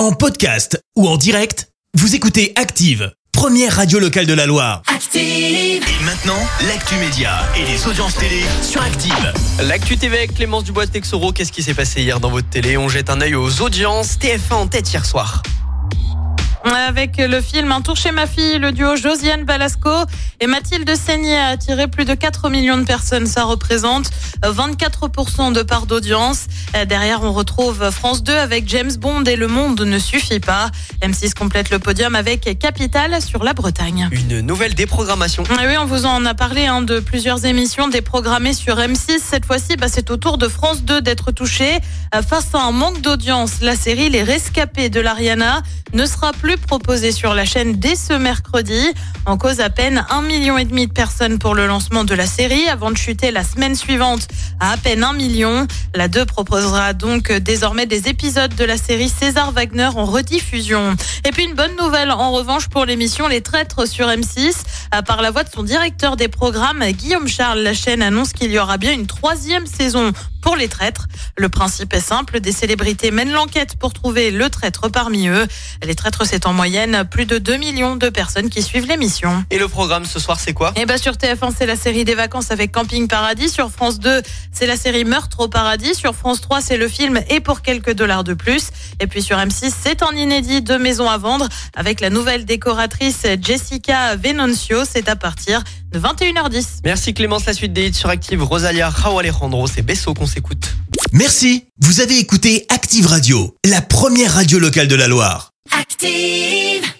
En podcast ou en direct, vous écoutez Active, première radio locale de la Loire. Active. Et maintenant, l'actu média et les audiences télé sur Active. L'actu TV avec Clémence Dubois Texoro, qu'est-ce qui s'est passé hier dans votre télé? On jette un œil aux audiences. TF1 en tête hier soir. Avec le film Un tour chez ma fille, le duo Josiane Balasco et Mathilde Seigné a attiré plus de 4 millions de personnes. Ça représente 24% de part d'audience. Derrière, on retrouve France 2 avec James Bond et Le Monde ne suffit pas. M6 complète le podium avec Capital sur la Bretagne. Une nouvelle déprogrammation. Ah oui, on vous en a parlé hein, de plusieurs émissions déprogrammées sur M6. Cette fois-ci, bah, c'est au tour de France 2 d'être touché. Euh, face à un manque d'audience, la série Les Rescapés de l'Ariana ne sera plus proposée sur la chaîne dès ce mercredi. En cause à peine un million et demi de personnes pour le lancement de la série avant de chuter la semaine suivante à à peine un million. La 2 proposera donc désormais des épisodes de la série César Wagner en rediffusion. Et puis une bonne nouvelle en revanche pour l'émission Les Traîtres sur M6. Par la voix de son directeur des programmes, Guillaume Charles, la chaîne annonce qu'il y aura bien une troisième saison pour les traîtres. Le principe est simple, des célébrités mènent l'enquête pour trouver le traître parmi eux. Les traîtres, c'est en moyenne plus de 2 millions de personnes qui suivent l'émission. Et le programme ce soir, c'est quoi? Eh ben sur TF1, c'est la série des vacances avec Camping Paradis. Sur France 2, c'est la série Meurtre au paradis. Sur France 3, c'est le film Et pour quelques dollars de plus. Et puis sur M6, c'est en inédit deux maisons à vendre avec la nouvelle décoratrice Jessica Venoncio. C'est à partir de 21h10. Merci Clémence, la suite des hits sur Active. Rosalia, Rao Alejandro, c'est Besso qu'on s'écoute. Merci, vous avez écouté Active Radio, la première radio locale de la Loire. Active.